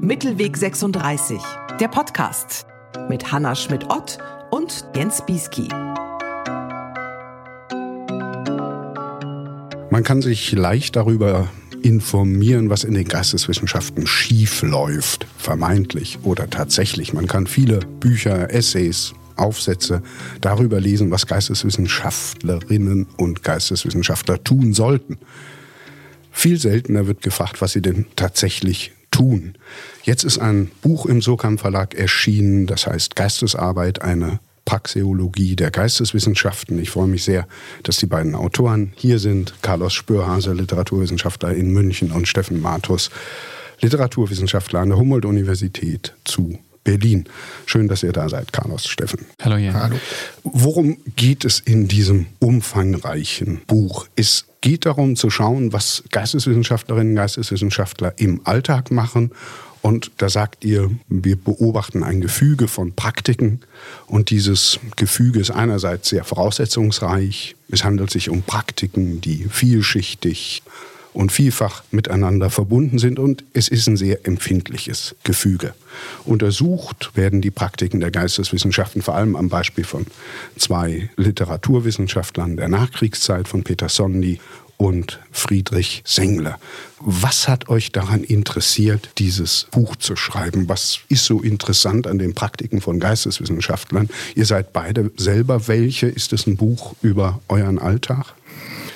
Mittelweg 36, der Podcast mit Hanna Schmidt-Ott und Jens Bieski. Man kann sich leicht darüber informieren, was in den Geisteswissenschaften schief läuft, vermeintlich oder tatsächlich. Man kann viele Bücher, Essays, Aufsätze darüber lesen, was Geisteswissenschaftlerinnen und Geisteswissenschaftler tun sollten. Viel seltener wird gefragt, was sie denn tatsächlich tun. Jetzt ist ein Buch im Sokam Verlag erschienen, das heißt Geistesarbeit, eine Praxeologie der Geisteswissenschaften. Ich freue mich sehr, dass die beiden Autoren hier sind. Carlos Spürhase, Literaturwissenschaftler in München und Steffen Matus, Literaturwissenschaftler an der Humboldt-Universität zu Berlin. Schön, dass ihr da seid, Carlos, Steffen. Hallo, Jan. Hallo. Worum geht es in diesem umfangreichen Buch? Es geht darum zu schauen, was Geisteswissenschaftlerinnen und Geisteswissenschaftler im Alltag machen und da sagt ihr, wir beobachten ein Gefüge von Praktiken und dieses Gefüge ist einerseits sehr voraussetzungsreich. Es handelt sich um Praktiken, die vielschichtig und vielfach miteinander verbunden sind und es ist ein sehr empfindliches Gefüge. Untersucht werden die Praktiken der Geisteswissenschaften vor allem am Beispiel von zwei Literaturwissenschaftlern der Nachkriegszeit, von Peter Sondi und Friedrich Sengler. Was hat euch daran interessiert, dieses Buch zu schreiben? Was ist so interessant an den Praktiken von Geisteswissenschaftlern? Ihr seid beide selber welche? Ist es ein Buch über euren Alltag?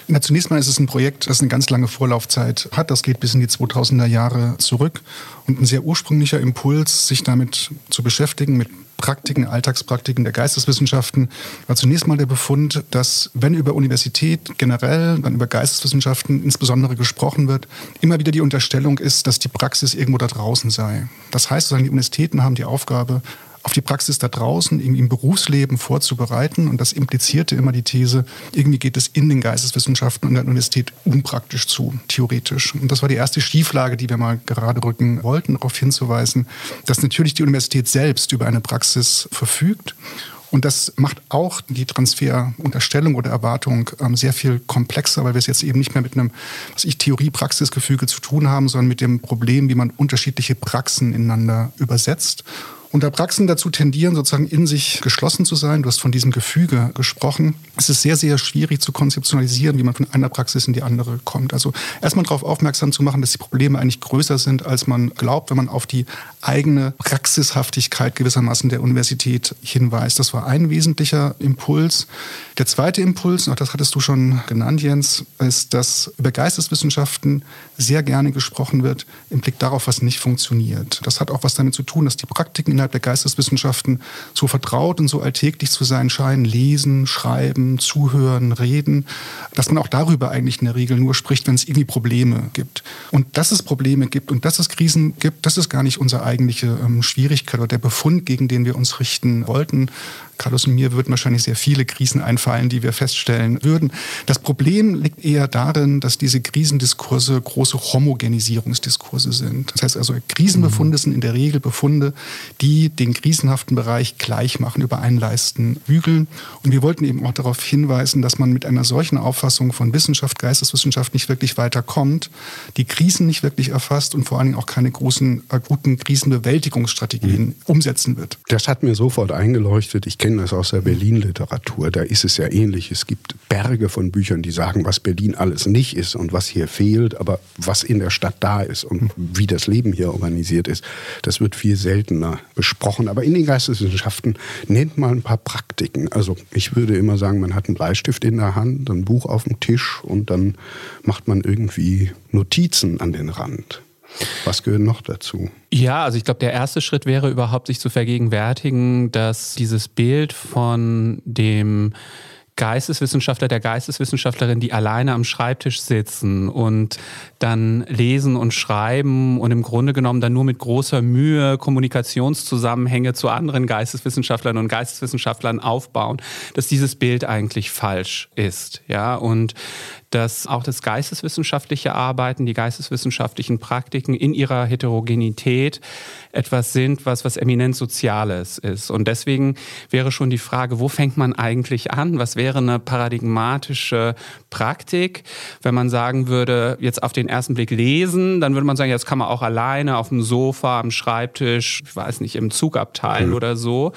Na, zunächst mal ist es ein Projekt, das eine ganz lange Vorlaufzeit hat. Das geht bis in die 2000er Jahre zurück. Und ein sehr ursprünglicher Impuls, sich damit zu beschäftigen, mit Praktiken, Alltagspraktiken der Geisteswissenschaften, war zunächst mal der Befund, dass wenn über Universität generell, dann über Geisteswissenschaften insbesondere gesprochen wird, immer wieder die Unterstellung ist, dass die Praxis irgendwo da draußen sei. Das heißt, die Universitäten haben die Aufgabe, auf die Praxis da draußen, im, im Berufsleben vorzubereiten. Und das implizierte immer die These, irgendwie geht es in den Geisteswissenschaften und der Universität unpraktisch zu, theoretisch. Und das war die erste Schieflage, die wir mal gerade rücken wollten, darauf hinzuweisen, dass natürlich die Universität selbst über eine Praxis verfügt und das macht auch die Transferunterstellung oder Erwartung ähm, sehr viel komplexer, weil wir es jetzt eben nicht mehr mit einem, was ich, Theorie-Praxis-Gefüge zu tun haben, sondern mit dem Problem, wie man unterschiedliche Praxen ineinander übersetzt da Praxen dazu tendieren, sozusagen in sich geschlossen zu sein, du hast von diesem Gefüge gesprochen, es ist sehr, sehr schwierig zu konzeptionalisieren, wie man von einer Praxis in die andere kommt. Also erstmal darauf aufmerksam zu machen, dass die Probleme eigentlich größer sind, als man glaubt, wenn man auf die eigene Praxishaftigkeit gewissermaßen der Universität hinweist. Das war ein wesentlicher Impuls. Der zweite Impuls, auch das hattest du schon genannt, Jens, ist, dass über Geisteswissenschaften sehr gerne gesprochen wird im Blick darauf, was nicht funktioniert. Das hat auch was damit zu tun, dass die Praktiken innerhalb der Geisteswissenschaften so vertraut und so alltäglich zu sein scheinen. Lesen, schreiben, zuhören, reden. Dass man auch darüber eigentlich in der Regel nur spricht, wenn es irgendwie Probleme gibt. Und dass es Probleme gibt und dass es Krisen gibt, das ist gar nicht unsere eigentliche ähm, Schwierigkeit oder der Befund, gegen den wir uns richten wollten. Carlos und mir würden wahrscheinlich sehr viele Krisen einfallen, die wir feststellen würden. Das Problem liegt eher darin, dass diese Krisendiskurse große Homogenisierungsdiskurse sind. Das heißt also, Krisenbefunde sind in der Regel Befunde, die den krisenhaften Bereich gleich machen, über einen Leisten bügeln. Und wir wollten eben auch darauf hinweisen, dass man mit einer solchen Auffassung von Wissenschaft, Geisteswissenschaft nicht wirklich weiterkommt, die Krisen nicht wirklich erfasst und vor allen Dingen auch keine großen, akuten Krisenbewältigungsstrategien mhm. umsetzen wird. Das hat mir sofort eingeleuchtet. Ich kenne das aus der Berlin-Literatur. Da ist es ja ähnlich. Es gibt Berge von Büchern, die sagen, was Berlin alles nicht ist und was hier fehlt, aber was in der Stadt da ist und wie das Leben hier organisiert ist, das wird viel seltener besprochen. Aber in den Geisteswissenschaften nennt man ein paar Praktiken. Also ich würde immer sagen, man hat einen Bleistift in der Hand, ein Buch auf dem Tisch und dann macht man irgendwie Notizen an den Rand. Was gehört noch dazu? Ja, also ich glaube, der erste Schritt wäre überhaupt, sich zu vergegenwärtigen, dass dieses Bild von dem Geisteswissenschaftler, der Geisteswissenschaftlerin, die alleine am Schreibtisch sitzen und dann lesen und schreiben und im Grunde genommen dann nur mit großer Mühe Kommunikationszusammenhänge zu anderen Geisteswissenschaftlern und Geisteswissenschaftlern aufbauen, dass dieses Bild eigentlich falsch ist. Ja, und dass auch das geisteswissenschaftliche Arbeiten, die geisteswissenschaftlichen Praktiken in ihrer Heterogenität etwas sind, was, was eminent Soziales ist. Und deswegen wäre schon die Frage, wo fängt man eigentlich an? Was wäre eine paradigmatische Praktik? Wenn man sagen würde, jetzt auf den ersten Blick lesen, dann würde man sagen, jetzt kann man auch alleine auf dem Sofa, am Schreibtisch, ich weiß nicht, im Zugabteil mhm. oder so.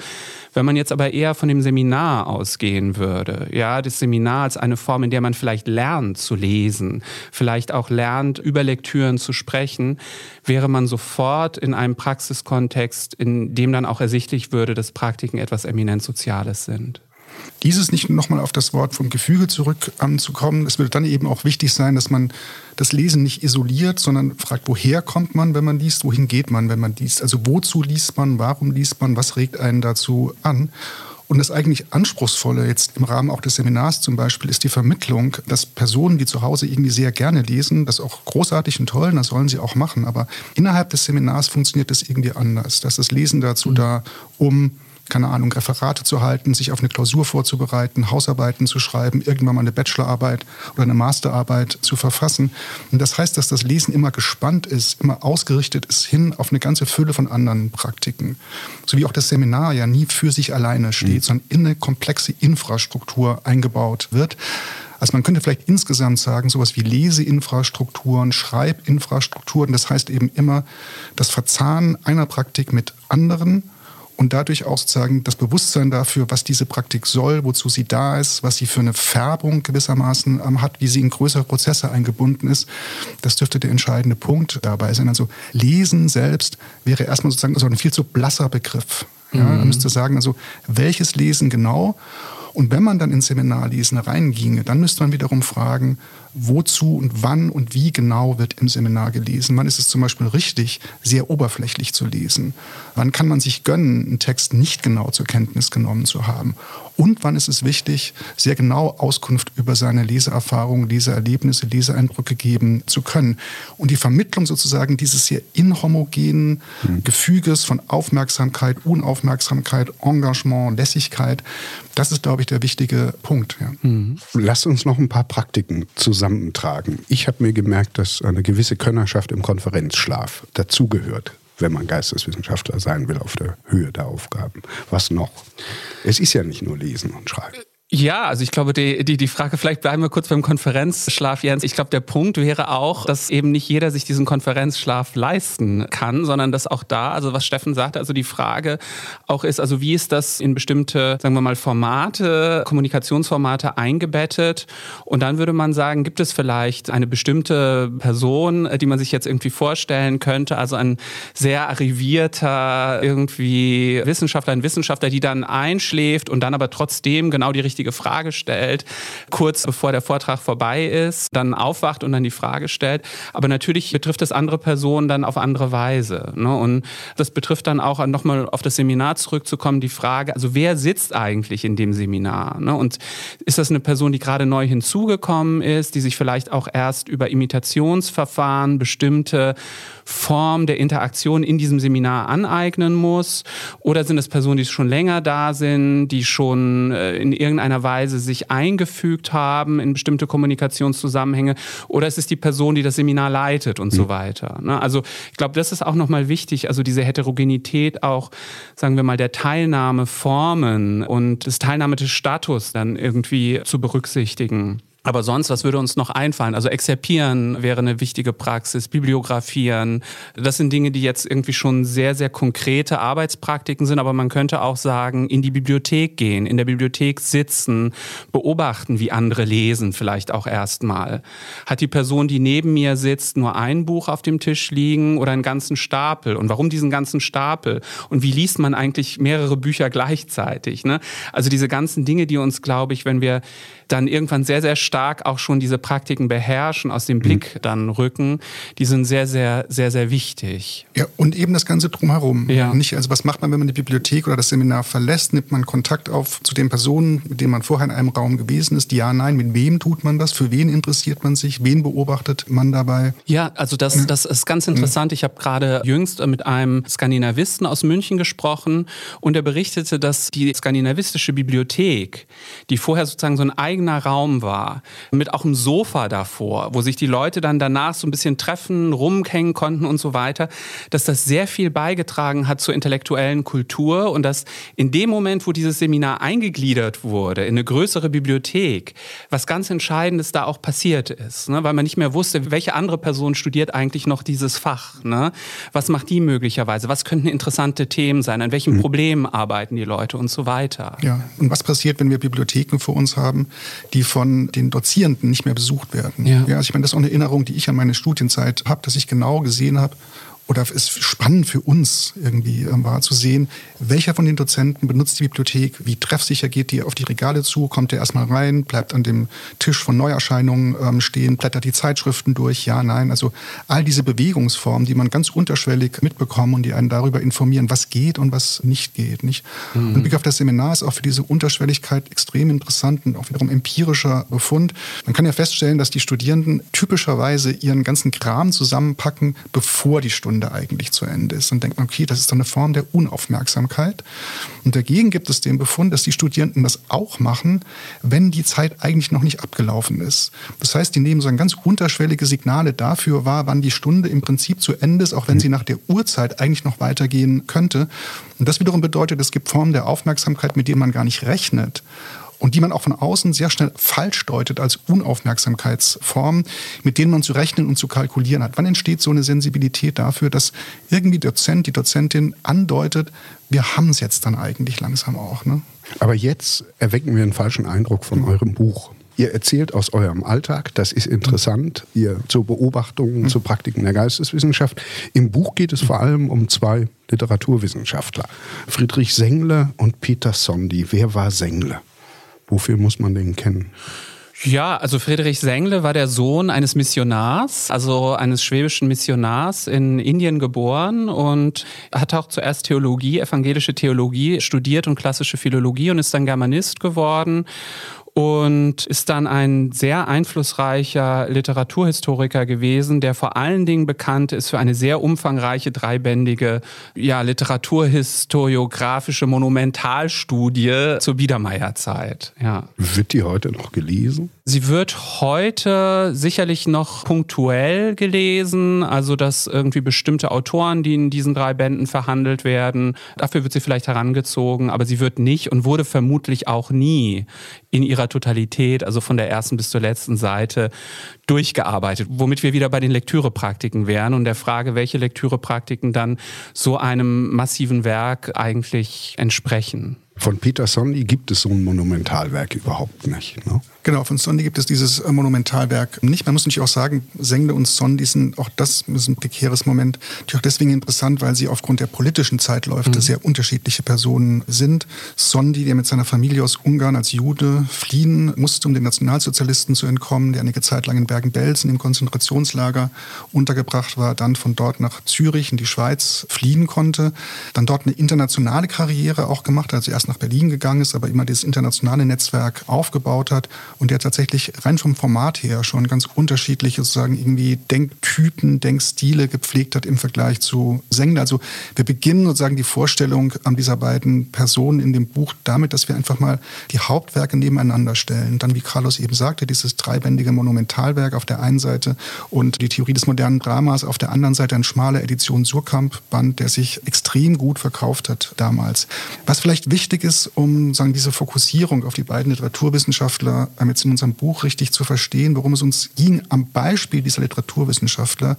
Wenn man jetzt aber eher von dem Seminar ausgehen würde, ja, das Seminar als eine Form, in der man vielleicht lernt zu lesen, vielleicht auch lernt, über Lektüren zu sprechen, wäre man sofort in einem Praxiskontext, in dem dann auch ersichtlich würde, dass Praktiken etwas eminent Soziales sind. Dieses nicht nochmal auf das Wort vom Gefüge zurückzukommen. Es würde dann eben auch wichtig sein, dass man das Lesen nicht isoliert, sondern fragt, woher kommt man, wenn man liest, wohin geht man, wenn man liest. Also wozu liest man, warum liest man, was regt einen dazu an. Und das eigentlich Anspruchsvolle jetzt im Rahmen auch des Seminars zum Beispiel ist die Vermittlung, dass Personen, die zu Hause irgendwie sehr gerne lesen, das auch großartig und toll, das sollen sie auch machen. Aber innerhalb des Seminars funktioniert das irgendwie anders. Dass das Lesen dazu da, um keine Ahnung, Referate zu halten, sich auf eine Klausur vorzubereiten, Hausarbeiten zu schreiben, irgendwann mal eine Bachelorarbeit oder eine Masterarbeit zu verfassen. Und das heißt, dass das Lesen immer gespannt ist, immer ausgerichtet ist hin auf eine ganze Fülle von anderen Praktiken. So wie auch das Seminar ja nie für sich alleine steht, mhm. sondern in eine komplexe Infrastruktur eingebaut wird. Also man könnte vielleicht insgesamt sagen, sowas wie Leseinfrastrukturen, Schreibinfrastrukturen, das heißt eben immer das Verzahnen einer Praktik mit anderen und dadurch auch sozusagen das Bewusstsein dafür, was diese Praktik soll, wozu sie da ist, was sie für eine Färbung gewissermaßen ähm, hat, wie sie in größere Prozesse eingebunden ist. Das dürfte der entscheidende Punkt dabei sein. Also Lesen selbst wäre erstmal sozusagen so ein viel zu blasser Begriff. Ja, mhm. Man müsste sagen, also welches Lesen genau und wenn man dann ins Seminarlesen reinginge, dann müsste man wiederum fragen, wozu und wann und wie genau wird im Seminar gelesen. Wann ist es zum Beispiel richtig, sehr oberflächlich zu lesen? Wann kann man sich gönnen, einen Text nicht genau zur Kenntnis genommen zu haben? Und wann ist es wichtig, sehr genau Auskunft über seine Leseerfahrungen, Leseerlebnisse, Leseeindrücke geben zu können? Und die Vermittlung sozusagen dieses sehr inhomogenen mhm. Gefüges von Aufmerksamkeit, Unaufmerksamkeit, Engagement, Lässigkeit, das ist, glaube ich, der wichtige Punkt. Ja. Mhm. Lass uns noch ein paar Praktiken zusammentragen. Ich habe mir gemerkt, dass eine gewisse Könnerschaft im Konferenzschlaf dazugehört wenn man Geisteswissenschaftler sein will auf der Höhe der Aufgaben. Was noch? Es ist ja nicht nur Lesen und Schreiben. Ja, also ich glaube, die, die, die Frage, vielleicht bleiben wir kurz beim Konferenzschlaf, Jens. Ich glaube, der Punkt wäre auch, dass eben nicht jeder sich diesen Konferenzschlaf leisten kann, sondern dass auch da, also was Steffen sagte, also die Frage auch ist, also wie ist das in bestimmte, sagen wir mal, Formate, Kommunikationsformate eingebettet? Und dann würde man sagen, gibt es vielleicht eine bestimmte Person, die man sich jetzt irgendwie vorstellen könnte, also ein sehr arrivierter irgendwie Wissenschaftler, ein Wissenschaftler, die dann einschläft und dann aber trotzdem genau die richtige richtige Frage stellt, kurz bevor der Vortrag vorbei ist, dann aufwacht und dann die Frage stellt. Aber natürlich betrifft es andere Personen dann auf andere Weise. Ne? Und das betrifft dann auch nochmal auf das Seminar zurückzukommen, die Frage, also wer sitzt eigentlich in dem Seminar? Ne? Und ist das eine Person, die gerade neu hinzugekommen ist, die sich vielleicht auch erst über Imitationsverfahren bestimmte Form der Interaktion in diesem Seminar aneignen muss? Oder sind es Personen, die schon länger da sind, die schon äh, in irgendeiner Weise sich eingefügt haben in bestimmte Kommunikationszusammenhänge? Oder ist es die Person, die das Seminar leitet und mhm. so weiter? Ne? Also ich glaube, das ist auch nochmal wichtig, also diese Heterogenität auch, sagen wir mal, der Teilnahmeformen und des Teilnahmestatus dann irgendwie zu berücksichtigen. Aber sonst, was würde uns noch einfallen? Also exerpieren wäre eine wichtige Praxis, bibliografieren. Das sind Dinge, die jetzt irgendwie schon sehr, sehr konkrete Arbeitspraktiken sind. Aber man könnte auch sagen, in die Bibliothek gehen, in der Bibliothek sitzen, beobachten, wie andere lesen, vielleicht auch erstmal. Hat die Person, die neben mir sitzt, nur ein Buch auf dem Tisch liegen oder einen ganzen Stapel? Und warum diesen ganzen Stapel? Und wie liest man eigentlich mehrere Bücher gleichzeitig? Ne? Also diese ganzen Dinge, die uns, glaube ich, wenn wir dann irgendwann sehr, sehr stark auch schon diese Praktiken beherrschen, aus dem Blick mhm. dann rücken, die sind sehr, sehr, sehr, sehr wichtig. Ja, und eben das Ganze drumherum. Ja. Nicht, also was macht man, wenn man die Bibliothek oder das Seminar verlässt? Nimmt man Kontakt auf zu den Personen, mit denen man vorher in einem Raum gewesen ist? Ja, nein, mit wem tut man das? Für wen interessiert man sich? Wen beobachtet man dabei? Ja, also das, das ist ganz mhm. interessant. Ich habe gerade jüngst mit einem Skandinavisten aus München gesprochen und er berichtete, dass die skandinavistische Bibliothek, die vorher sozusagen so ein eigener Raum war, war, mit auch einem Sofa davor, wo sich die Leute dann danach so ein bisschen treffen, rumhängen konnten und so weiter, dass das sehr viel beigetragen hat zur intellektuellen Kultur und dass in dem Moment, wo dieses Seminar eingegliedert wurde in eine größere Bibliothek, was ganz Entscheidendes da auch passiert ist, ne? weil man nicht mehr wusste, welche andere Person studiert eigentlich noch dieses Fach, ne? was macht die möglicherweise, was könnten interessante Themen sein, an welchen mhm. Problemen arbeiten die Leute und so weiter. Ja, und was passiert, wenn wir Bibliotheken vor uns haben, die von den Dozierenden nicht mehr besucht werden? Ja, ja also ich meine, das ist auch eine Erinnerung, die ich an meine Studienzeit habe, dass ich genau gesehen habe, oder es spannend für uns irgendwie ähm, war zu sehen, welcher von den Dozenten benutzt die Bibliothek, wie treffsicher geht die auf die Regale zu, kommt der erstmal rein, bleibt an dem Tisch von Neuerscheinungen ähm, stehen, blättert die Zeitschriften durch, ja, nein. Also all diese Bewegungsformen, die man ganz unterschwellig mitbekommt und die einen darüber informieren, was geht und was nicht geht. Nicht? Mhm. Und Blick auf das Seminar ist auch für diese Unterschwelligkeit extrem interessant und auch wiederum empirischer Befund. Man kann ja feststellen, dass die Studierenden typischerweise ihren ganzen Kram zusammenpacken, bevor die Stunde Stunde eigentlich zu Ende ist. Und denkt man, okay, das ist dann eine Form der Unaufmerksamkeit. Und dagegen gibt es den Befund, dass die Studierenden das auch machen, wenn die Zeit eigentlich noch nicht abgelaufen ist. Das heißt, die nehmen so ganz unterschwellige Signale dafür wahr, wann die Stunde im Prinzip zu Ende ist, auch wenn sie nach der Uhrzeit eigentlich noch weitergehen könnte. Und das wiederum bedeutet, es gibt Formen der Aufmerksamkeit, mit denen man gar nicht rechnet und die man auch von außen sehr schnell falsch deutet als Unaufmerksamkeitsform, mit denen man zu rechnen und zu kalkulieren hat. Wann entsteht so eine Sensibilität dafür, dass irgendwie Dozent, die Dozentin andeutet, wir haben es jetzt dann eigentlich langsam auch. Ne? Aber jetzt erwecken wir einen falschen Eindruck von eurem Buch. Ihr erzählt aus eurem Alltag, das ist interessant, ihr zu Beobachtungen, mhm. zu Praktiken der Geisteswissenschaft. Im Buch geht es vor allem um zwei Literaturwissenschaftler, Friedrich Sengle und Peter Sondi. Wer war Sengle? Wofür muss man den kennen? Ja, also Friedrich Sengle war der Sohn eines Missionars, also eines schwäbischen Missionars in Indien geboren und hat auch zuerst Theologie, evangelische Theologie studiert und klassische Philologie und ist dann Germanist geworden und ist dann ein sehr einflussreicher Literaturhistoriker gewesen, der vor allen Dingen bekannt ist für eine sehr umfangreiche dreibändige ja, literaturhistoriografische Monumentalstudie zur Biedermeierzeit. Ja. Wird die heute noch gelesen? Sie wird heute sicherlich noch punktuell gelesen, also dass irgendwie bestimmte Autoren, die in diesen drei Bänden verhandelt werden, dafür wird sie vielleicht herangezogen, aber sie wird nicht und wurde vermutlich auch nie in ihrer Totalität, also von der ersten bis zur letzten Seite, durchgearbeitet. Womit wir wieder bei den Lektürepraktiken wären und der Frage, welche Lektürepraktiken dann so einem massiven Werk eigentlich entsprechen. Von Peter Sonny gibt es so ein Monumentalwerk überhaupt nicht. Ne? Genau, von Sondi gibt es dieses äh, Monumentalwerk nicht. Man muss natürlich auch sagen, Sengle und Sondi sind auch das ist ein prekäres Moment. Natürlich auch deswegen interessant, weil sie aufgrund der politischen Zeitläufe mhm. sehr unterschiedliche Personen sind. Sondi, der mit seiner Familie aus Ungarn als Jude fliehen musste, um den Nationalsozialisten zu entkommen, der einige Zeit lang in Bergen-Belsen im Konzentrationslager untergebracht war, dann von dort nach Zürich in die Schweiz fliehen konnte, dann dort eine internationale Karriere auch gemacht hat, also erst nach Berlin gegangen ist, aber immer dieses internationale Netzwerk aufgebaut hat und der tatsächlich rein vom Format her schon ganz unterschiedliche sozusagen irgendwie Denktypen, Denkstile gepflegt hat im Vergleich zu Sengler. Also wir beginnen sozusagen die Vorstellung an dieser beiden Personen in dem Buch damit, dass wir einfach mal die Hauptwerke nebeneinander stellen. Dann, wie Carlos eben sagte, dieses dreibändige Monumentalwerk auf der einen Seite und die Theorie des modernen Dramas auf der anderen Seite ein schmaler Edition Surkamp-Band, der sich extrem gut verkauft hat damals. Was vielleicht wichtig ist, um sagen, diese Fokussierung auf die beiden Literaturwissenschaftler ähm, jetzt in unserem Buch richtig zu verstehen, worum es uns ging am Beispiel dieser Literaturwissenschaftler,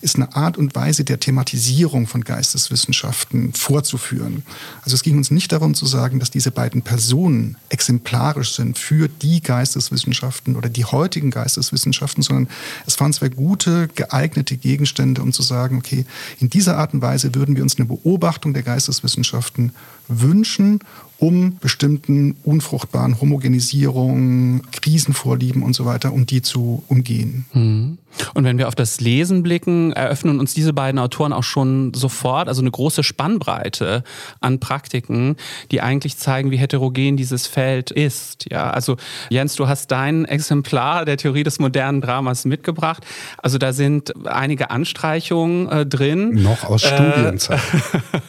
ist eine Art und Weise der Thematisierung von Geisteswissenschaften vorzuführen. Also es ging uns nicht darum zu sagen, dass diese beiden Personen exemplarisch sind für die Geisteswissenschaften oder die heutigen Geisteswissenschaften, sondern es waren zwei gute, geeignete Gegenstände, um zu sagen, okay, in dieser Art und Weise würden wir uns eine Beobachtung der Geisteswissenschaften wünschen um bestimmten unfruchtbaren Homogenisierungen, Krisenvorlieben und so weiter, um die zu umgehen. Mhm. Und wenn wir auf das Lesen blicken, eröffnen uns diese beiden Autoren auch schon sofort, also eine große Spannbreite an Praktiken, die eigentlich zeigen, wie heterogen dieses Feld ist. Ja, also Jens, du hast dein Exemplar der Theorie des modernen Dramas mitgebracht. Also da sind einige Anstreichungen äh, drin. Noch aus Studienzeit.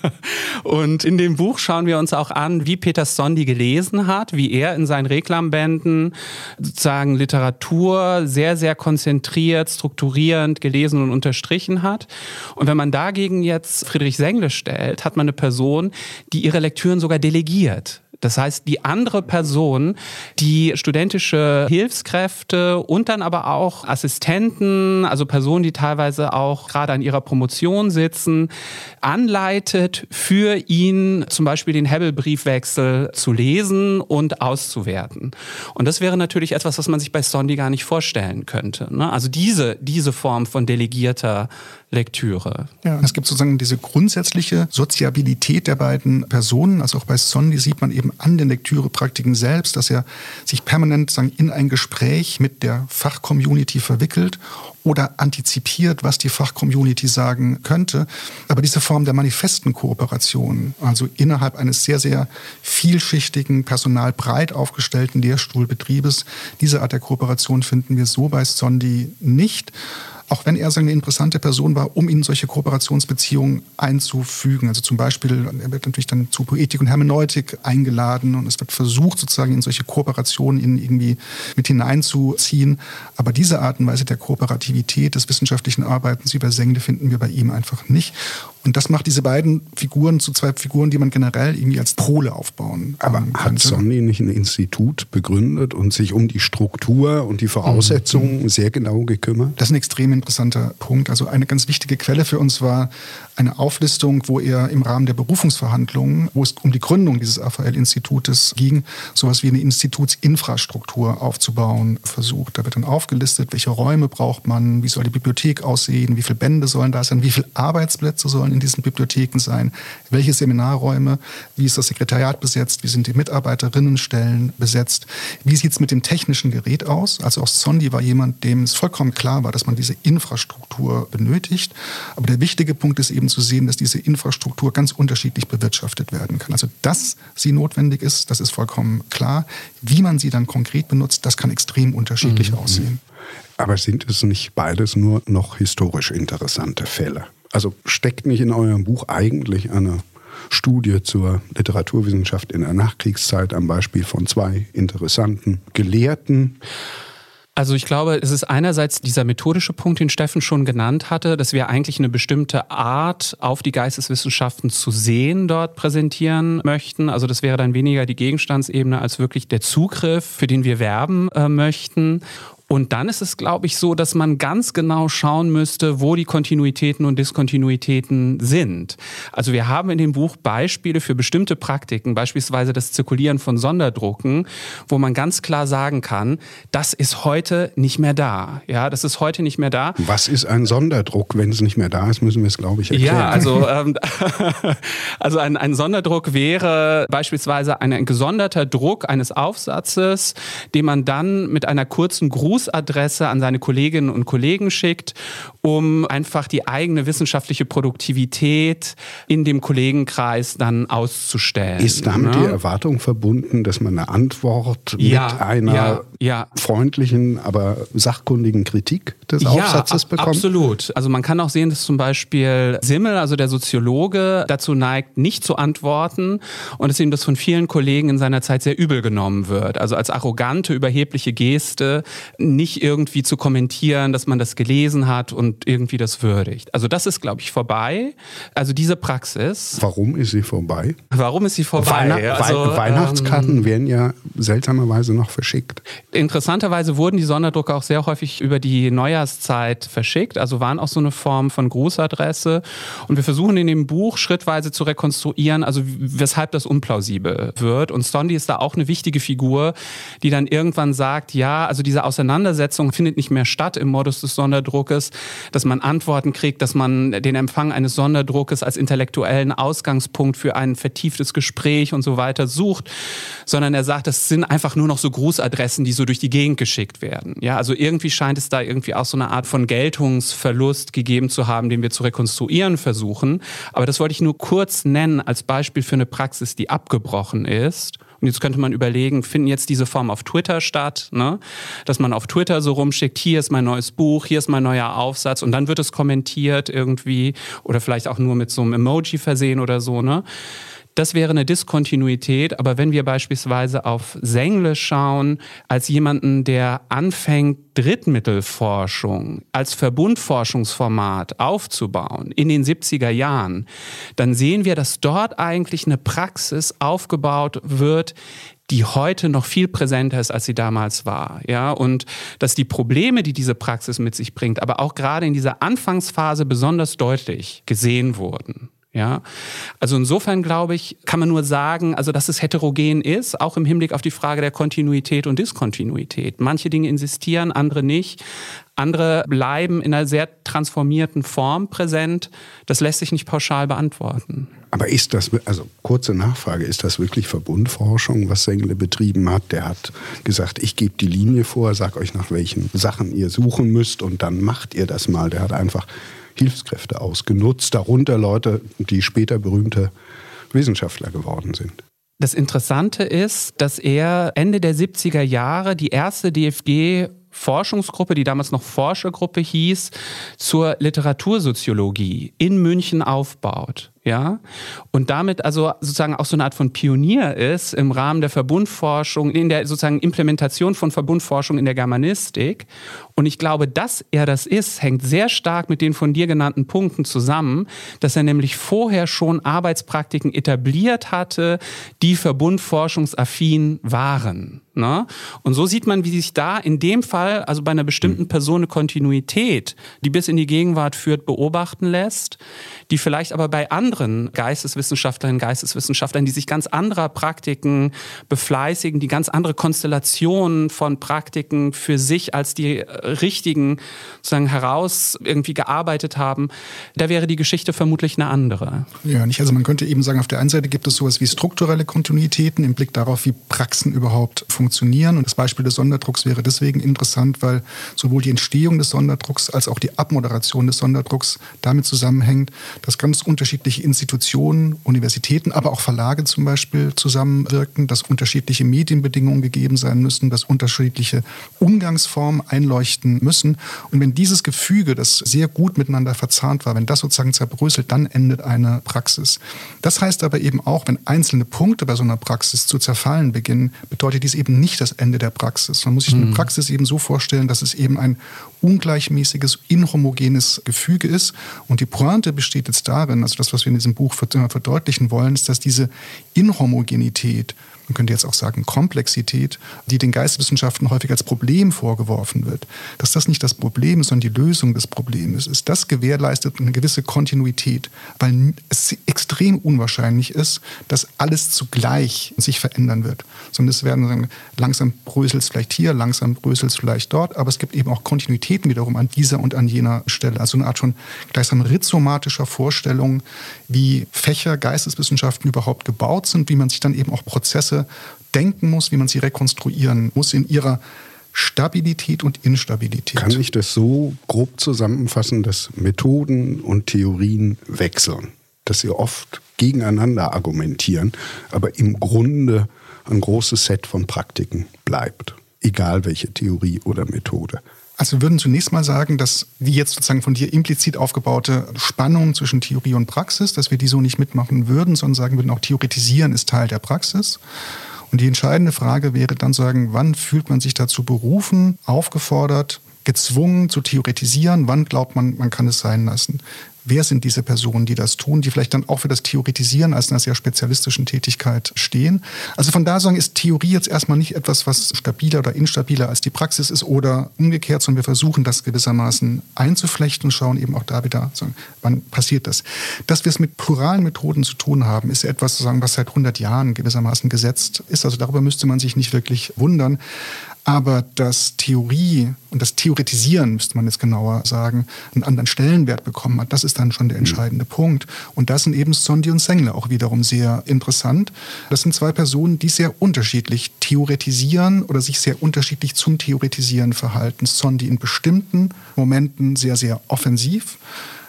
Äh, und in dem Buch schauen wir uns auch an, wie Peter Sondi gelesen hat, wie er in seinen Reklambänden sozusagen Literatur sehr, sehr konzentriert, strukturierend gelesen und unterstrichen hat. Und wenn man dagegen jetzt Friedrich Sengle stellt, hat man eine Person, die ihre Lektüren sogar delegiert. Das heißt, die andere Person, die studentische Hilfskräfte und dann aber auch Assistenten, also Personen, die teilweise auch gerade an ihrer Promotion sitzen, anleitet, für ihn zum Beispiel den Hebel-Briefwechsel zu lesen und auszuwerten. Und das wäre natürlich etwas, was man sich bei Sondi gar nicht vorstellen könnte. Ne? Also diese, diese Form von delegierter Lektüre. Ja, es gibt sozusagen diese grundsätzliche Soziabilität der beiden Personen. Also auch bei Sondi sieht man eben an den Lektürepraktiken selbst, dass er sich permanent sagen, in ein Gespräch mit der Fachcommunity verwickelt oder antizipiert, was die Fachcommunity sagen könnte. Aber diese Form der manifesten Kooperation, also innerhalb eines sehr, sehr vielschichtigen, personalbreit aufgestellten Lehrstuhlbetriebes, diese Art der Kooperation finden wir so bei Sondi nicht auch wenn er eine interessante Person war, um ihn solche Kooperationsbeziehungen einzufügen. Also zum Beispiel, er wird natürlich dann zu Poetik und Hermeneutik eingeladen und es wird versucht, sozusagen in solche Kooperationen ihn irgendwie mit hineinzuziehen. Aber diese Art und Weise der Kooperativität des wissenschaftlichen Arbeitens über Sengle finden wir bei ihm einfach nicht. Und das macht diese beiden Figuren zu zwei Figuren, die man generell irgendwie als Pole aufbauen Aber könnte. hat Sonny nicht ein Institut begründet und sich um die Struktur und die Voraussetzungen mhm. sehr genau gekümmert? Das ist ein extrem interessanter Punkt. Also eine ganz wichtige Quelle für uns war eine Auflistung, wo er im Rahmen der Berufungsverhandlungen, wo es um die Gründung dieses AVL-Institutes ging, sowas wie eine Institutsinfrastruktur aufzubauen versucht. Da wird dann aufgelistet, welche Räume braucht man, wie soll die Bibliothek aussehen, wie viele Bände sollen da sein, wie viele Arbeitsplätze sollen in diesen Bibliotheken sein, welche Seminarräume, wie ist das Sekretariat besetzt, wie sind die Mitarbeiterinnenstellen besetzt, wie sieht es mit dem technischen Gerät aus. Also auch Sondi war jemand, dem es vollkommen klar war, dass man diese Infrastruktur benötigt. Aber der wichtige Punkt ist eben zu sehen, dass diese Infrastruktur ganz unterschiedlich bewirtschaftet werden kann. Also, dass sie notwendig ist, das ist vollkommen klar. Wie man sie dann konkret benutzt, das kann extrem unterschiedlich mhm. aussehen. Aber sind es nicht beides nur noch historisch interessante Fälle? Also steckt nicht in eurem Buch eigentlich eine Studie zur Literaturwissenschaft in der Nachkriegszeit am Beispiel von zwei interessanten Gelehrten? Also ich glaube, es ist einerseits dieser methodische Punkt, den Steffen schon genannt hatte, dass wir eigentlich eine bestimmte Art auf die Geisteswissenschaften zu sehen dort präsentieren möchten. Also das wäre dann weniger die Gegenstandsebene als wirklich der Zugriff, für den wir werben äh, möchten. Und dann ist es, glaube ich, so, dass man ganz genau schauen müsste, wo die Kontinuitäten und Diskontinuitäten sind. Also wir haben in dem Buch Beispiele für bestimmte Praktiken, beispielsweise das Zirkulieren von Sonderdrucken, wo man ganz klar sagen kann, das ist heute nicht mehr da. Ja, das ist heute nicht mehr da. Was ist ein Sonderdruck? Wenn es nicht mehr da ist, müssen wir es, glaube ich, erklären. Ja, also, ähm, also ein, ein Sonderdruck wäre beispielsweise ein, ein gesonderter Druck eines Aufsatzes, den man dann mit einer kurzen Gruß Grußadresse an seine Kolleginnen und Kollegen schickt, um einfach die eigene wissenschaftliche Produktivität in dem Kollegenkreis dann auszustellen. Ist damit ne? die Erwartung verbunden, dass man eine Antwort ja, mit einer ja, ja. freundlichen, aber sachkundigen Kritik des Aufsatzes bekommt? Absolut. Also man kann auch sehen, dass zum Beispiel Simmel, also der Soziologe, dazu neigt, nicht zu antworten und dass ihm das von vielen Kollegen in seiner Zeit sehr übel genommen wird. Also als arrogante, überhebliche Geste nicht irgendwie zu kommentieren, dass man das gelesen hat und irgendwie das würdigt. Also das ist, glaube ich, vorbei. Also diese Praxis. Warum ist sie vorbei? Warum ist sie vorbei? Weihn also, Weihnachtskarten ähm, werden ja seltsamerweise noch verschickt. Interessanterweise wurden die Sonderdrucke auch sehr häufig über die Neujahrszeit verschickt, also waren auch so eine Form von Grußadresse. Und wir versuchen in dem Buch schrittweise zu rekonstruieren, also weshalb das unplausibel wird. Und Stondi ist da auch eine wichtige Figur, die dann irgendwann sagt, ja, also diese Auseinandersetzung Auseinandersetzung findet nicht mehr statt im Modus des Sonderdruckes, dass man Antworten kriegt, dass man den Empfang eines Sonderdruckes als intellektuellen Ausgangspunkt für ein vertieftes Gespräch und so weiter sucht, sondern er sagt, das sind einfach nur noch so Grußadressen, die so durch die Gegend geschickt werden. Ja, also irgendwie scheint es da irgendwie auch so eine Art von Geltungsverlust gegeben zu haben, den wir zu rekonstruieren versuchen. Aber das wollte ich nur kurz nennen als Beispiel für eine Praxis, die abgebrochen ist und jetzt könnte man überlegen, finden jetzt diese Form auf Twitter statt, ne? dass man auf Twitter so rumschickt, hier ist mein neues Buch, hier ist mein neuer Aufsatz und dann wird es kommentiert irgendwie oder vielleicht auch nur mit so einem Emoji versehen oder so. Ne? Das wäre eine Diskontinuität, aber wenn wir beispielsweise auf Sengle schauen, als jemanden, der anfängt, Drittmittelforschung als Verbundforschungsformat aufzubauen in den 70er Jahren, dann sehen wir, dass dort eigentlich eine Praxis aufgebaut wird, die heute noch viel präsenter ist, als sie damals war. Ja, und dass die Probleme, die diese Praxis mit sich bringt, aber auch gerade in dieser Anfangsphase besonders deutlich gesehen wurden. Ja, also insofern glaube ich, kann man nur sagen, also dass es heterogen ist, auch im Hinblick auf die Frage der Kontinuität und Diskontinuität. Manche Dinge insistieren, andere nicht. Andere bleiben in einer sehr transformierten Form präsent. Das lässt sich nicht pauschal beantworten. Aber ist das, also kurze Nachfrage, ist das wirklich Verbundforschung, was Sengle betrieben hat? Der hat gesagt, ich gebe die Linie vor, sag euch nach welchen Sachen ihr suchen müsst und dann macht ihr das mal. Der hat einfach Hilfskräfte ausgenutzt, darunter Leute, die später berühmte Wissenschaftler geworden sind. Das Interessante ist, dass er Ende der 70er Jahre die erste DFG Forschungsgruppe, die damals noch Forschergruppe hieß, zur Literatursoziologie in München aufbaut ja, und damit also sozusagen auch so eine Art von Pionier ist im Rahmen der Verbundforschung, in der sozusagen Implementation von Verbundforschung in der Germanistik. Und ich glaube, dass er das ist, hängt sehr stark mit den von dir genannten Punkten zusammen, dass er nämlich vorher schon Arbeitspraktiken etabliert hatte, die verbundforschungsaffin waren. Ne? Und so sieht man, wie sich da in dem Fall, also bei einer bestimmten Person, eine Kontinuität, die bis in die Gegenwart führt, beobachten lässt, die vielleicht aber bei anderen Geisteswissenschaftlerinnen, Geisteswissenschaftlern, die sich ganz anderer Praktiken befleißigen, die ganz andere Konstellationen von Praktiken für sich als die richtigen sozusagen heraus irgendwie gearbeitet haben, da wäre die Geschichte vermutlich eine andere. Ja, nicht. Also man könnte eben sagen, auf der einen Seite gibt es sowas wie strukturelle Kontinuitäten im Blick darauf, wie Praxen überhaupt funktionieren. Und das Beispiel des Sonderdrucks wäre deswegen interessant, weil sowohl die Entstehung des Sonderdrucks als auch die Abmoderation des Sonderdrucks damit zusammenhängt, dass ganz unterschiedliche Institutionen, Universitäten, aber auch Verlage zum Beispiel zusammenwirken, dass unterschiedliche Medienbedingungen gegeben sein müssen, dass unterschiedliche Umgangsformen einleuchten müssen. Und wenn dieses Gefüge, das sehr gut miteinander verzahnt war, wenn das sozusagen zerbröselt, dann endet eine Praxis. Das heißt aber eben auch, wenn einzelne Punkte bei so einer Praxis zu zerfallen beginnen, bedeutet dies eben nicht das Ende der Praxis. Man muss sich eine mhm. Praxis eben so vorstellen, dass es eben ein ungleichmäßiges, inhomogenes Gefüge ist. Und die Pointe besteht jetzt darin, also das, was wir in diesem Buch verdeutlichen wollen, ist, dass diese Inhomogenität man könnte jetzt auch sagen Komplexität, die den Geisteswissenschaften häufig als Problem vorgeworfen wird, dass das nicht das Problem ist, sondern die Lösung des Problems ist. Das gewährleistet eine gewisse Kontinuität, weil es extrem unwahrscheinlich ist, dass alles zugleich sich verändern wird, sondern es werden langsam bröselt es vielleicht hier, langsam bröselt es vielleicht dort, aber es gibt eben auch Kontinuitäten wiederum an dieser und an jener Stelle. Also eine Art schon gleichsam rhizomatischer Vorstellung, wie Fächer Geisteswissenschaften überhaupt gebaut sind, wie man sich dann eben auch Prozesse denken muss, wie man sie rekonstruieren muss in ihrer Stabilität und Instabilität. Kann ich das so grob zusammenfassen, dass Methoden und Theorien wechseln, dass sie oft gegeneinander argumentieren, aber im Grunde ein großes Set von Praktiken bleibt, egal welche Theorie oder Methode? Also wir würden zunächst mal sagen, dass die jetzt sozusagen von dir implizit aufgebaute Spannung zwischen Theorie und Praxis, dass wir die so nicht mitmachen würden, sondern sagen würden, auch Theoretisieren ist Teil der Praxis. Und die entscheidende Frage wäre dann sagen, wann fühlt man sich dazu berufen, aufgefordert, gezwungen zu theoretisieren? Wann glaubt man, man kann es sein lassen? Wer sind diese Personen, die das tun, die vielleicht dann auch für das Theoretisieren als einer sehr spezialistischen Tätigkeit stehen. Also von da sagen, ist Theorie jetzt erstmal nicht etwas, was stabiler oder instabiler als die Praxis ist oder umgekehrt, sondern wir versuchen das gewissermaßen einzuflechten und schauen eben auch da wieder, wann passiert das. Dass wir es mit pluralen Methoden zu tun haben, ist etwas, sagen, was seit 100 Jahren gewissermaßen gesetzt ist. Also darüber müsste man sich nicht wirklich wundern. Aber dass Theorie und das Theoretisieren, müsste man jetzt genauer sagen, einen anderen Stellenwert bekommen hat, das ist dann schon der mhm. entscheidende mhm. Punkt. Und das sind eben Sondi und Sengle auch wiederum sehr interessant. Das sind zwei Personen, die sehr unterschiedlich theoretisieren oder sich sehr unterschiedlich zum Theoretisieren verhalten. Sondi in bestimmten Momenten sehr, sehr offensiv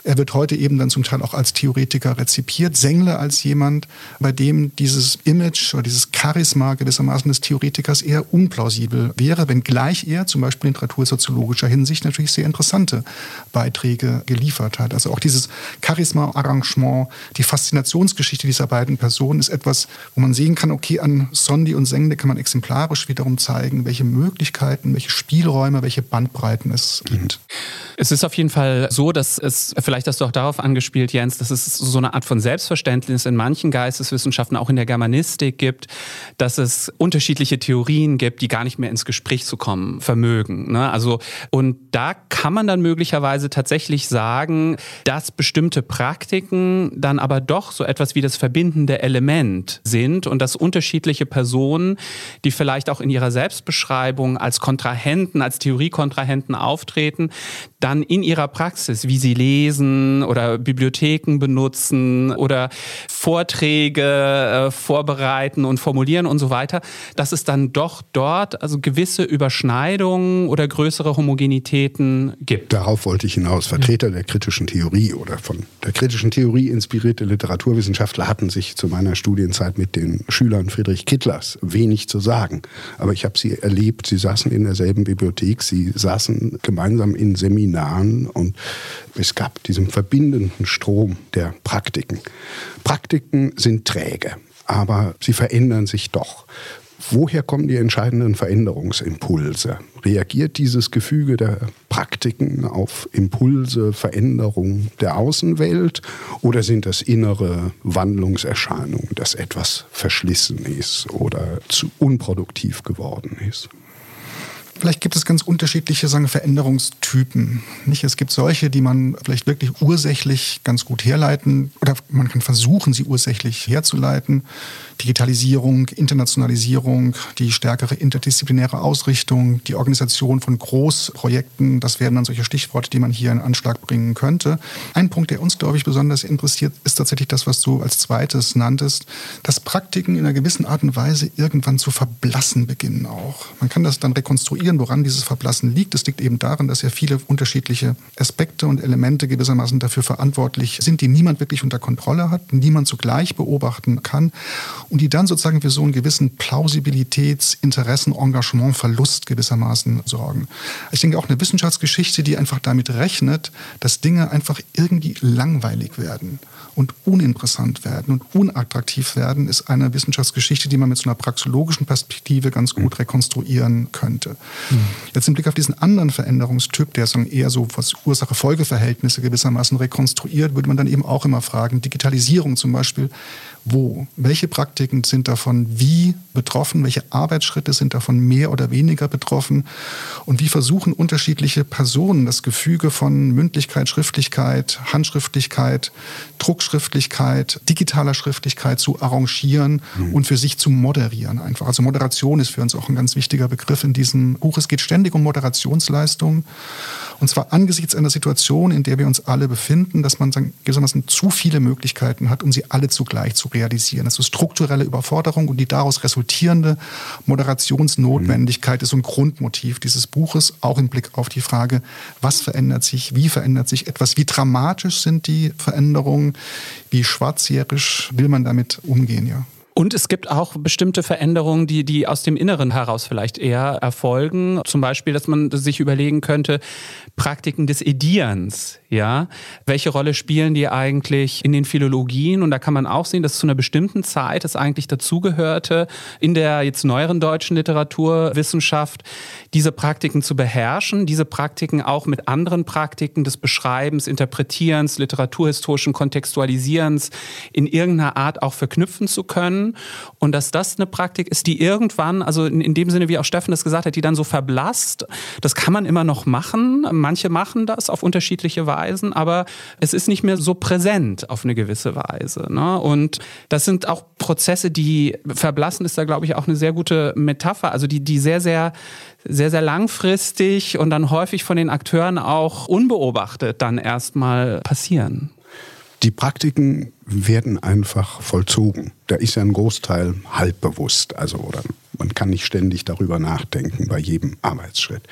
Er wird heute eben dann zum Teil auch als Theoretiker rezipiert. Sengle als jemand, bei dem dieses Image oder dieses Charisma gewissermaßen des Theoretikers eher unplausibel wäre, wenngleich er zum Beispiel in literatursoziologischer Hinsicht natürlich sehr interessante Beiträge geliefert hat. Also auch dieses Charisma-Arrangement, die Faszinationsgeschichte dieser beiden Personen ist etwas, wo man sehen kann, okay, an Sondi und Sengle kann man exemplarisch wiederum zeigen, welche Möglichkeiten, welche Spielräume, welche Bandbreiten es gibt. Es ist auf jeden Fall so, dass es, vielleicht hast du auch darauf angespielt, Jens, dass es so eine Art von Selbstverständnis in manchen Geisteswissenschaften, auch in der Germanistik gibt, dass es unterschiedliche Theorien gibt, die gar nicht mehr ins Gespräch zu kommen vermögen. Ne? Also, und da kann man dann möglicherweise tatsächlich sagen, dass bestimmte Praktiken dann aber doch so etwas wie das verbindende Element sind und dass unterschiedliche Personen, die vielleicht auch in ihrer Selbstbeschreibung als Kontrahenten, als Theoriekontrahenten auftreten, dann in ihrer Praxis, wie sie lesen oder Bibliotheken benutzen oder Vorträge äh, vorbereiten und formulieren und so weiter, dass es dann doch dort also gewisse Überschneidungen oder größere Homogenitäten gibt. Darauf wollte ich hinaus. Vertreter ja. der kritischen Theorie oder von der kritischen Theorie inspirierte Literaturwissenschaftler hatten sich zu meiner Studienzeit mit den Schülern Friedrich Kittlers wenig zu sagen. Aber ich habe sie erlebt, sie saßen in derselben Bibliothek, sie saßen gemeinsam in Seminaren und es gab diesen verbindenden Strom der Praktiken. Praktiken sind träge, aber sie verändern sich doch. Woher kommen die entscheidenden Veränderungsimpulse? Reagiert dieses Gefüge der Praktiken auf Impulse, Veränderungen der Außenwelt oder sind das innere Wandlungserscheinungen, dass etwas verschlissen ist oder zu unproduktiv geworden ist? Vielleicht gibt es ganz unterschiedliche sagen, Veränderungstypen. Nicht? Es gibt solche, die man vielleicht wirklich ursächlich ganz gut herleiten oder man kann versuchen, sie ursächlich herzuleiten. Digitalisierung, Internationalisierung, die stärkere interdisziplinäre Ausrichtung, die Organisation von Großprojekten, das wären dann solche Stichworte, die man hier in Anschlag bringen könnte. Ein Punkt, der uns, glaube ich, besonders interessiert, ist tatsächlich das, was du als zweites nanntest, dass Praktiken in einer gewissen Art und Weise irgendwann zu verblassen beginnen auch. Man kann das dann rekonstruieren, woran dieses Verblassen liegt. Es liegt eben darin, dass ja viele unterschiedliche Aspekte und Elemente gewissermaßen dafür verantwortlich sind, die niemand wirklich unter Kontrolle hat, niemand zugleich beobachten kann und die dann sozusagen für so einen gewissen Plausibilitäts-, Interessen-, Engagement-Verlust gewissermaßen sorgen. Ich denke auch eine Wissenschaftsgeschichte, die einfach damit rechnet, dass Dinge einfach irgendwie langweilig werden und uninteressant werden und unattraktiv werden, ist eine Wissenschaftsgeschichte, die man mit so einer praxologischen Perspektive ganz gut rekonstruieren könnte. Mhm. Jetzt im Blick auf diesen anderen Veränderungstyp, der eher so was Ursache-Folge-Verhältnisse gewissermaßen rekonstruiert, würde man dann eben auch immer fragen, Digitalisierung zum Beispiel, wo? Welche Praktiken sind davon wie betroffen? Welche Arbeitsschritte sind davon mehr oder weniger betroffen? Und wie versuchen unterschiedliche Personen das Gefüge von Mündlichkeit, Schriftlichkeit, Handschriftlichkeit, Druckschriftlichkeit, digitaler Schriftlichkeit zu arrangieren mhm. und für sich zu moderieren einfach? Also Moderation ist für uns auch ein ganz wichtiger Begriff in diesem Buch. Es geht ständig um Moderationsleistungen. Und zwar angesichts einer Situation, in der wir uns alle befinden, dass man gewissermaßen zu viele Möglichkeiten hat, um sie alle zugleich zu realisieren. Also strukturelle Überforderung und die daraus resultierende Moderationsnotwendigkeit ist ein Grundmotiv dieses Buches, auch im Blick auf die Frage, was verändert sich, wie verändert sich etwas, wie dramatisch sind die Veränderungen, wie schwarzjährisch will man damit umgehen, ja. Und es gibt auch bestimmte Veränderungen, die, die aus dem Inneren heraus vielleicht eher erfolgen. Zum Beispiel, dass man sich überlegen könnte, Praktiken des Edierens, ja. Welche Rolle spielen die eigentlich in den Philologien? Und da kann man auch sehen, dass zu einer bestimmten Zeit es eigentlich dazugehörte, in der jetzt neueren deutschen Literaturwissenschaft diese Praktiken zu beherrschen, diese Praktiken auch mit anderen Praktiken des Beschreibens, Interpretierens, literaturhistorischen Kontextualisierens in irgendeiner Art auch verknüpfen zu können. Und dass das eine Praktik ist, die irgendwann, also in, in dem Sinne, wie auch Steffen das gesagt hat, die dann so verblasst, das kann man immer noch machen. Manche machen das auf unterschiedliche Weise. Weisen, aber es ist nicht mehr so präsent auf eine gewisse Weise. Ne? Und das sind auch Prozesse, die verblassen, ist da, glaube ich, auch eine sehr gute Metapher, also die, die sehr, sehr, sehr, sehr langfristig und dann häufig von den Akteuren auch unbeobachtet dann erstmal passieren. Die Praktiken werden einfach vollzogen. Da ist ja ein Großteil halbbewusst, also oder Man kann nicht ständig darüber nachdenken bei jedem Arbeitsschritt.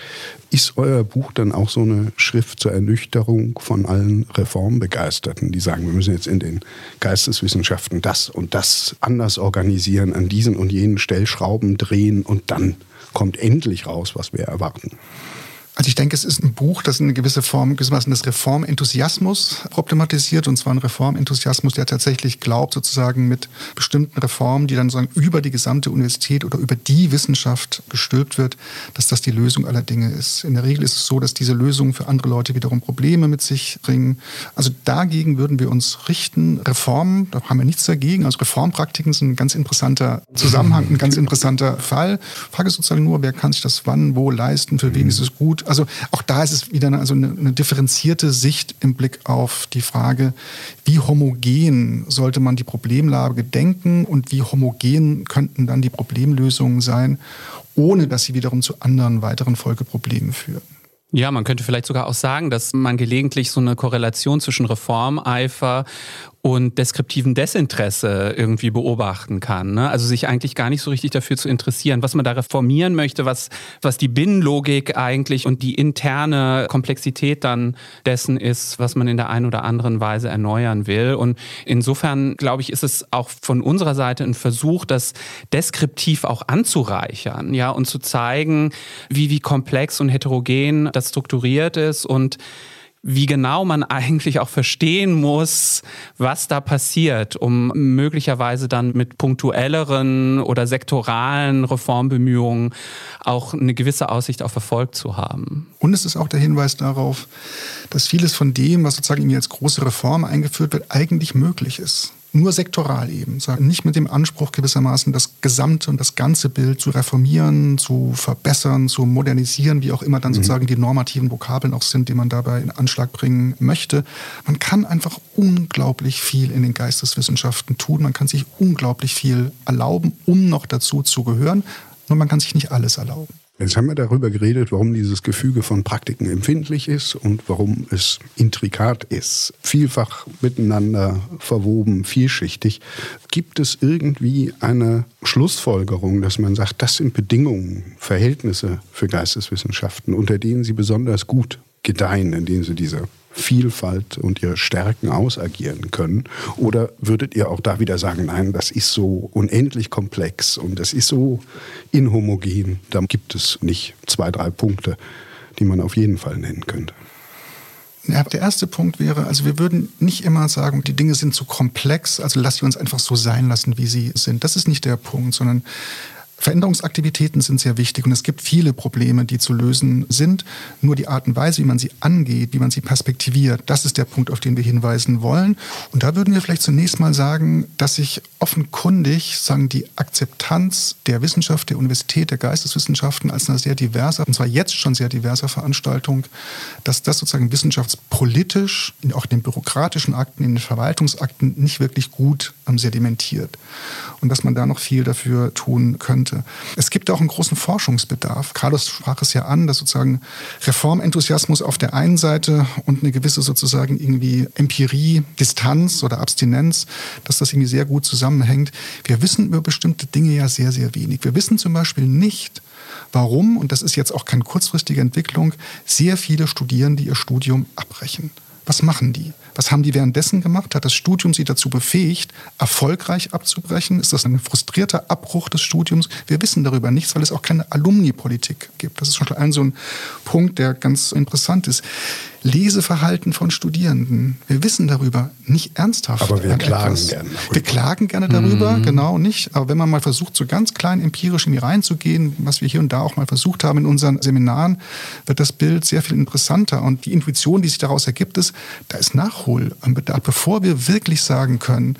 Ist euer Buch dann auch so eine Schrift zur Ernüchterung von allen Reformbegeisterten, die sagen, wir müssen jetzt in den Geisteswissenschaften das und das anders organisieren, an diesen und jenen Stellschrauben drehen und dann kommt endlich raus, was wir erwarten? Also ich denke, es ist ein Buch, das eine gewisse Form, gewissermaßen des Reformenthusiasmus problematisiert. Und zwar ein Reformenthusiasmus, der tatsächlich glaubt, sozusagen mit bestimmten Reformen, die dann sozusagen über die gesamte Universität oder über die Wissenschaft gestülpt wird, dass das die Lösung aller Dinge ist. In der Regel ist es so, dass diese Lösungen für andere Leute wiederum Probleme mit sich bringen. Also dagegen würden wir uns richten. Reformen, da haben wir nichts dagegen. Also Reformpraktiken sind ein ganz interessanter Zusammenhang, ein ganz interessanter Fall. Frage ist sozusagen nur, wer kann sich das wann, wo leisten, für wen ist es gut also auch da ist es wieder eine, also eine, eine differenzierte Sicht im Blick auf die Frage, wie homogen sollte man die Problemlage denken und wie homogen könnten dann die Problemlösungen sein, ohne dass sie wiederum zu anderen weiteren Folgeproblemen führen. Ja, man könnte vielleicht sogar auch sagen, dass man gelegentlich so eine Korrelation zwischen Reformeifer und deskriptiven Desinteresse irgendwie beobachten kann. Ne? Also sich eigentlich gar nicht so richtig dafür zu interessieren, was man da reformieren möchte, was, was die Binnenlogik eigentlich und die interne Komplexität dann dessen ist, was man in der einen oder anderen Weise erneuern will. Und insofern, glaube ich, ist es auch von unserer Seite ein Versuch, das deskriptiv auch anzureichern, ja, und zu zeigen, wie, wie komplex und heterogen das strukturiert ist und wie genau man eigentlich auch verstehen muss, was da passiert, um möglicherweise dann mit punktuelleren oder sektoralen Reformbemühungen auch eine gewisse Aussicht auf Erfolg zu haben. Und es ist auch der Hinweis darauf, dass vieles von dem, was sozusagen als große Reform eingeführt wird, eigentlich möglich ist nur sektoral eben, nicht mit dem Anspruch gewissermaßen das gesamte und das ganze Bild zu reformieren, zu verbessern, zu modernisieren, wie auch immer dann mhm. sozusagen die normativen Vokabeln auch sind, die man dabei in Anschlag bringen möchte. Man kann einfach unglaublich viel in den Geisteswissenschaften tun, man kann sich unglaublich viel erlauben, um noch dazu zu gehören, nur man kann sich nicht alles erlauben. Jetzt haben wir darüber geredet, warum dieses Gefüge von Praktiken empfindlich ist und warum es intrikat ist, vielfach miteinander verwoben, vielschichtig. Gibt es irgendwie eine Schlussfolgerung, dass man sagt, das sind Bedingungen, Verhältnisse für Geisteswissenschaften, unter denen sie besonders gut gedeihen, indem sie diese Vielfalt und ihre Stärken ausagieren können? Oder würdet ihr auch da wieder sagen, nein, das ist so unendlich komplex und das ist so inhomogen, da gibt es nicht zwei, drei Punkte, die man auf jeden Fall nennen könnte? Ja, der erste Punkt wäre, also wir würden nicht immer sagen, die Dinge sind zu komplex, also lass sie uns einfach so sein lassen, wie sie sind. Das ist nicht der Punkt, sondern Veränderungsaktivitäten sind sehr wichtig und es gibt viele Probleme, die zu lösen sind. Nur die Art und Weise, wie man sie angeht, wie man sie perspektiviert, das ist der Punkt, auf den wir hinweisen wollen. Und da würden wir vielleicht zunächst mal sagen, dass sich offenkundig sagen, die Akzeptanz der Wissenschaft, der Universität, der Geisteswissenschaften als eine sehr diverse, und zwar jetzt schon sehr diverse Veranstaltung, dass das sozusagen wissenschaftspolitisch, auch in den bürokratischen Akten, in den Verwaltungsakten nicht wirklich gut sedimentiert. Und dass man da noch viel dafür tun könnte. Es gibt auch einen großen Forschungsbedarf. Carlos sprach es ja an, dass sozusagen Reformenthusiasmus auf der einen Seite und eine gewisse sozusagen irgendwie Empirie, Distanz oder Abstinenz, dass das irgendwie sehr gut zusammenhängt. Wir wissen über bestimmte Dinge ja sehr, sehr wenig. Wir wissen zum Beispiel nicht, warum, und das ist jetzt auch keine kurzfristige Entwicklung, sehr viele Studierende ihr Studium abbrechen. Was machen die? Was haben die währenddessen gemacht? Hat das Studium sie dazu befähigt, erfolgreich abzubrechen? Ist das ein frustrierter Abbruch des Studiums? Wir wissen darüber nichts, weil es auch keine Alumni-Politik gibt. Das ist schon ein so ein Punkt, der ganz interessant ist. Leseverhalten von Studierenden. Wir wissen darüber nicht ernsthaft. Aber wir klagen etwas. gerne darüber. Wir klagen gerne darüber, mhm. genau nicht. Aber wenn man mal versucht, so ganz klein empirisch in die reinzugehen, was wir hier und da auch mal versucht haben in unseren Seminaren, wird das Bild sehr viel interessanter. Und die Intuition, die sich daraus ergibt, ist, da ist Nachholbedarf. Bevor wir wirklich sagen können,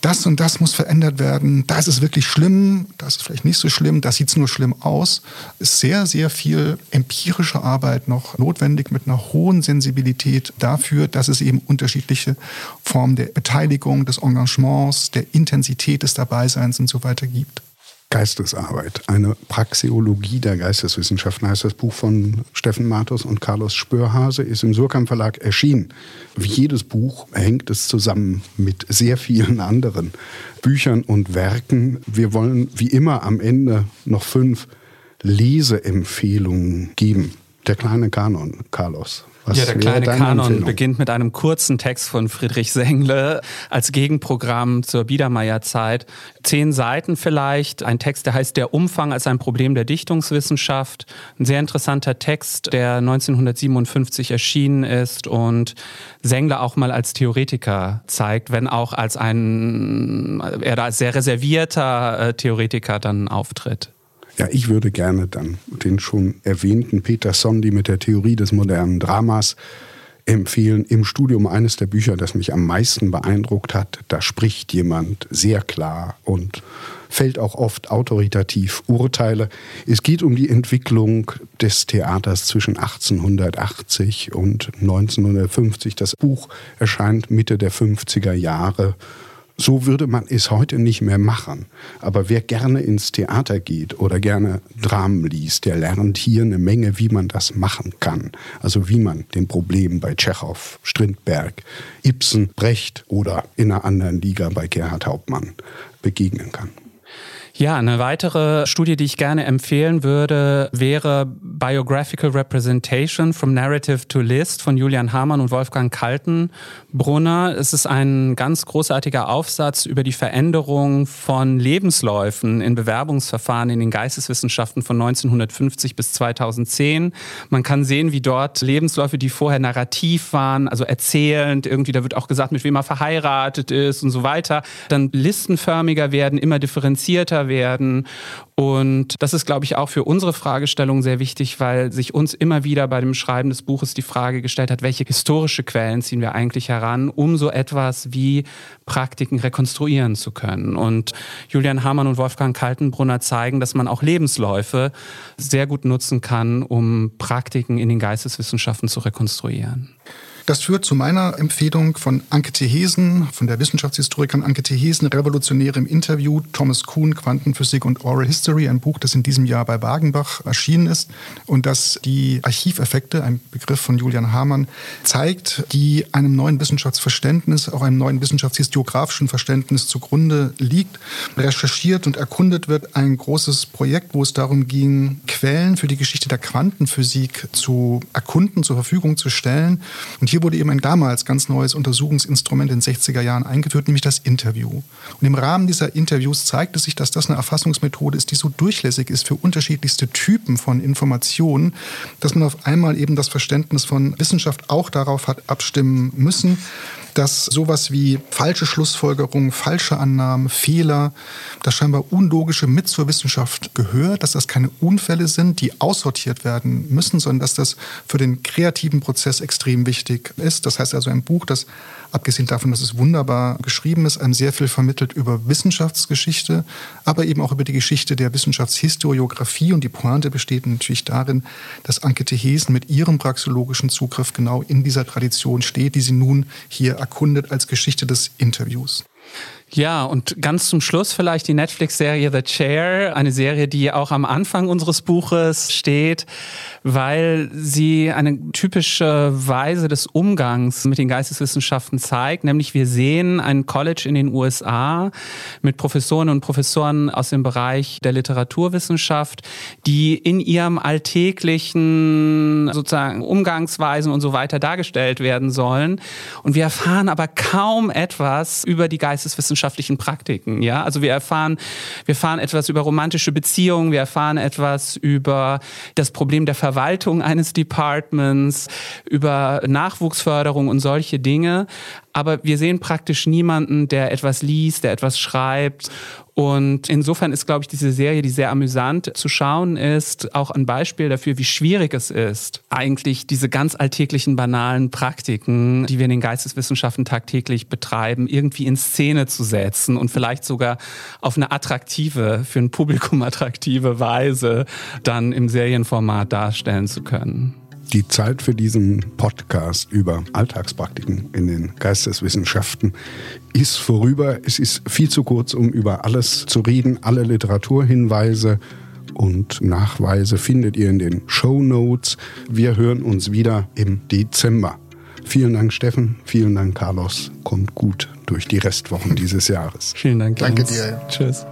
das und das muss verändert werden, da ist es wirklich schlimm, das ist vielleicht nicht so schlimm, da sieht es nur schlimm aus, ist sehr, sehr viel empirische Arbeit noch notwendig mit einer hohen Sensibilität Sensibilität dafür, dass es eben unterschiedliche Formen der Beteiligung, des Engagements, der Intensität des Dabeiseins und so weiter gibt. Geistesarbeit, eine Praxeologie der Geisteswissenschaften, heißt das Buch von Steffen Matus und Carlos Spörhase, ist im Surkamp Verlag erschienen. Wie jedes Buch hängt es zusammen mit sehr vielen anderen Büchern und Werken. Wir wollen wie immer am Ende noch fünf Leseempfehlungen geben. Der kleine Kanon, Carlos. Was ja, der kleine Kanon beginnt mit einem kurzen Text von Friedrich Sengle als Gegenprogramm zur Biedermeierzeit. Zehn Seiten vielleicht. Ein Text, der heißt Der Umfang als ein Problem der Dichtungswissenschaft. Ein sehr interessanter Text, der 1957 erschienen ist und Sengle auch mal als Theoretiker zeigt, wenn auch als ein, er da als sehr reservierter äh, Theoretiker dann auftritt. Ja, ich würde gerne dann den schon erwähnten Peter Sondi mit der Theorie des modernen Dramas empfehlen. Im Studium eines der Bücher, das mich am meisten beeindruckt hat, da spricht jemand sehr klar und fällt auch oft autoritativ Urteile. Es geht um die Entwicklung des Theaters zwischen 1880 und 1950. Das Buch erscheint Mitte der 50er Jahre so würde man es heute nicht mehr machen. Aber wer gerne ins Theater geht oder gerne Dramen liest, der lernt hier eine Menge, wie man das machen kann. Also wie man den Problemen bei Tschechow, Strindberg, Ibsen, Brecht oder in einer anderen Liga bei Gerhard Hauptmann begegnen kann. Ja, eine weitere Studie, die ich gerne empfehlen würde, wäre Biographical Representation from Narrative to List von Julian Hamann und Wolfgang Kaltenbrunner. Es ist ein ganz großartiger Aufsatz über die Veränderung von Lebensläufen in Bewerbungsverfahren in den Geisteswissenschaften von 1950 bis 2010. Man kann sehen, wie dort Lebensläufe, die vorher narrativ waren, also erzählend, irgendwie, da wird auch gesagt, mit wem er verheiratet ist und so weiter, dann listenförmiger werden, immer differenzierter werden. Und das ist, glaube ich, auch für unsere Fragestellung sehr wichtig, weil sich uns immer wieder bei dem Schreiben des Buches die Frage gestellt hat, welche historische Quellen ziehen wir eigentlich heran, um so etwas wie Praktiken rekonstruieren zu können. Und Julian Hamann und Wolfgang Kaltenbrunner zeigen, dass man auch Lebensläufe sehr gut nutzen kann, um Praktiken in den Geisteswissenschaften zu rekonstruieren. Das führt zu meiner Empfehlung von Anke Thehesen, von der Wissenschaftshistorikerin Anke Thehesen, Revolutionäre im Interview, Thomas Kuhn, Quantenphysik und Oral History, ein Buch, das in diesem Jahr bei Wagenbach erschienen ist und das die Archiveffekte, ein Begriff von Julian Hamann, zeigt, die einem neuen Wissenschaftsverständnis, auch einem neuen wissenschaftshistoriografischen Verständnis zugrunde liegt. Recherchiert und erkundet wird ein großes Projekt, wo es darum ging, Quellen für die Geschichte der Quantenphysik zu erkunden, zur Verfügung zu stellen. Und hier wurde eben ein damals ganz neues Untersuchungsinstrument in den 60er Jahren eingeführt, nämlich das Interview. Und im Rahmen dieser Interviews zeigte sich, dass das eine Erfassungsmethode ist, die so durchlässig ist für unterschiedlichste Typen von Informationen, dass man auf einmal eben das Verständnis von Wissenschaft auch darauf hat abstimmen müssen, dass sowas wie falsche Schlussfolgerungen, falsche Annahmen, Fehler, das scheinbar Unlogische mit zur Wissenschaft gehört, dass das keine Unfälle sind, die aussortiert werden müssen, sondern dass das für den kreativen Prozess extrem wichtig ist. Das heißt also ein Buch, das abgesehen davon, dass es wunderbar geschrieben ist, einem sehr viel vermittelt über Wissenschaftsgeschichte, aber eben auch über die Geschichte der Wissenschaftshistoriografie. Und die Pointe besteht natürlich darin, dass Anke Hesen mit ihrem praxologischen Zugriff genau in dieser Tradition steht, die sie nun hier erkundet als Geschichte des Interviews. Ja, und ganz zum Schluss vielleicht die Netflix-Serie The Chair, eine Serie, die auch am Anfang unseres Buches steht, weil sie eine typische Weise des Umgangs mit den Geisteswissenschaften zeigt. Nämlich wir sehen ein College in den USA mit Professoren und Professoren aus dem Bereich der Literaturwissenschaft, die in ihrem alltäglichen sozusagen Umgangsweisen und so weiter dargestellt werden sollen. Und wir erfahren aber kaum etwas über die Geisteswissenschaften wissenschaftlichen Praktiken. Ja, also wir erfahren, wir erfahren etwas über romantische Beziehungen, wir erfahren etwas über das Problem der Verwaltung eines Departments, über Nachwuchsförderung und solche Dinge. Aber wir sehen praktisch niemanden, der etwas liest, der etwas schreibt und insofern ist, glaube ich, diese Serie, die sehr amüsant zu schauen ist, auch ein Beispiel dafür, wie schwierig es ist, eigentlich diese ganz alltäglichen, banalen Praktiken, die wir in den Geisteswissenschaften tagtäglich betreiben, irgendwie in Szene zu setzen und vielleicht sogar auf eine attraktive, für ein Publikum attraktive Weise dann im Serienformat darstellen zu können. Die Zeit für diesen Podcast über Alltagspraktiken in den Geisteswissenschaften ist vorüber. Es ist viel zu kurz, um über alles zu reden. Alle Literaturhinweise und Nachweise findet ihr in den Show Notes. Wir hören uns wieder im Dezember. Vielen Dank, Steffen. Vielen Dank, Carlos. Kommt gut durch die Restwochen dieses Jahres. Vielen Dank. Danke dir. Tschüss.